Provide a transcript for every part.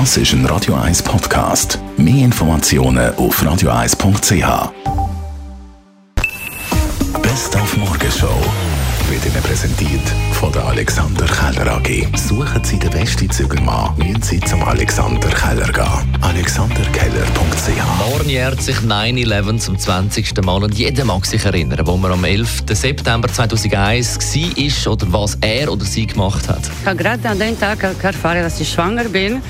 Das ist ein Radio 1 Podcast. Mehr Informationen auf radio1.ch. Best auf Morgenshow wird Ihnen präsentiert von der Alexander Keller AG. Suchen Sie den besten Zügelmann, müssen Sie zum Alexander Keller gehen. AlexanderKeller.ch Morgen jährt sich 9-11 zum 20. Mal und jeder mag sich erinnern, wo man am 11. September 2001 war oder was er oder sie gemacht hat. Ich habe gerade an dem Tag erfahren, dass ich schwanger bin.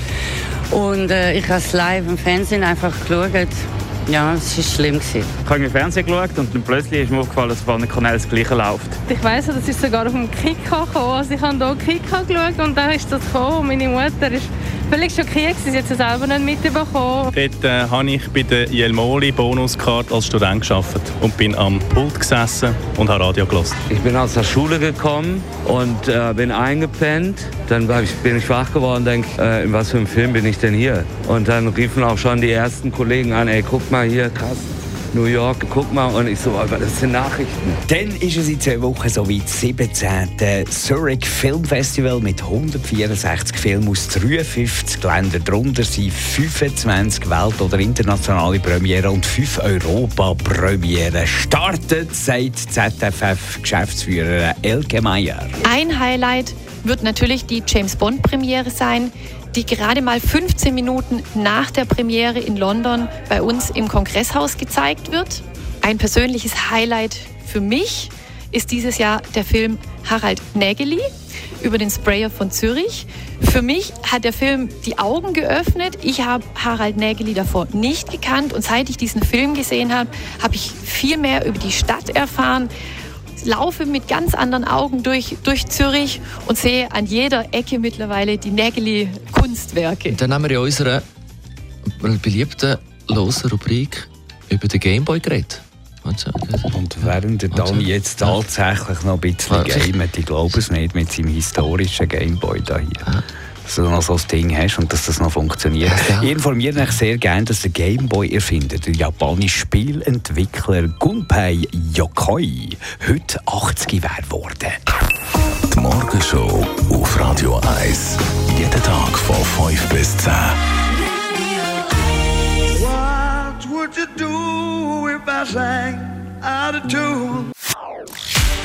Und äh, ich habe es live im Fernsehen einfach geschaut. Ja, es war schlimm. Gewesen. Ich habe im Fernsehen geschaut und dann plötzlich ist mir aufgefallen, dass auf allen Kanälen das Gleiche läuft. Ich weiss, das ist sogar auf dem Kika gekommen. Also ich habe hier Kika geschaut und da ist das gekommen. Und meine Mutter ist völlig schockiert, sie hat es selber nicht mitbekommen. Dort äh, habe ich bei der Jelmoli Bonuskarte als Student gearbeitet und bin am Pult gesessen und habe Radio gelassen. Ich bin aus der Schule gekommen und äh, bin eingepennt. Dann ich, bin ich wach geworden und denke, äh, in was für einem Film bin ich denn hier? Und dann riefen auch schon die ersten Kollegen an, ey, guck mal hier, krass. New York, guck mal. Und ich so, aber das sind Nachrichten. Dann ist es in zwei Wochen so wie das 17. Zurich Film Festival mit 164 Filmen aus 53 Ländern. Darunter sind 25 Welt- oder internationale Premiere und 5 Europa-Premiere. Startet seit ZFF-Geschäftsführer Elke Meyer. Ein Highlight wird natürlich die James Bond-Premiere sein, die gerade mal 15 Minuten nach der Premiere in London bei uns im Kongresshaus gezeigt wird. Ein persönliches Highlight für mich ist dieses Jahr der Film Harald Nägeli über den Sprayer von Zürich. Für mich hat der Film die Augen geöffnet. Ich habe Harald Nägeli davor nicht gekannt und seit ich diesen Film gesehen habe, habe ich viel mehr über die Stadt erfahren, laufe mit ganz anderen Augen durch, durch Zürich und sehe an jeder Ecke mittlerweile die Nägeli-Kunstwerke. Dann haben wir in unserer beliebten losen Rubrik über den Gameboy geredet. Und während der Dani jetzt tatsächlich noch ein bisschen gamet, ich glaube es nicht, mit seinem historischen Gameboy da hier. Dass du noch so ein Ding hast und dass das noch funktioniert. Ja. Ich informiere mich sehr gerne, dass der Gameboy erfinder, der japanische Spielentwickler Gunpei Yokoi, heute 80 wäre geworden. Die Morgenshow auf Radio 1. Jeden Tag von 5 bis 10. What would you do if I sang out of tune?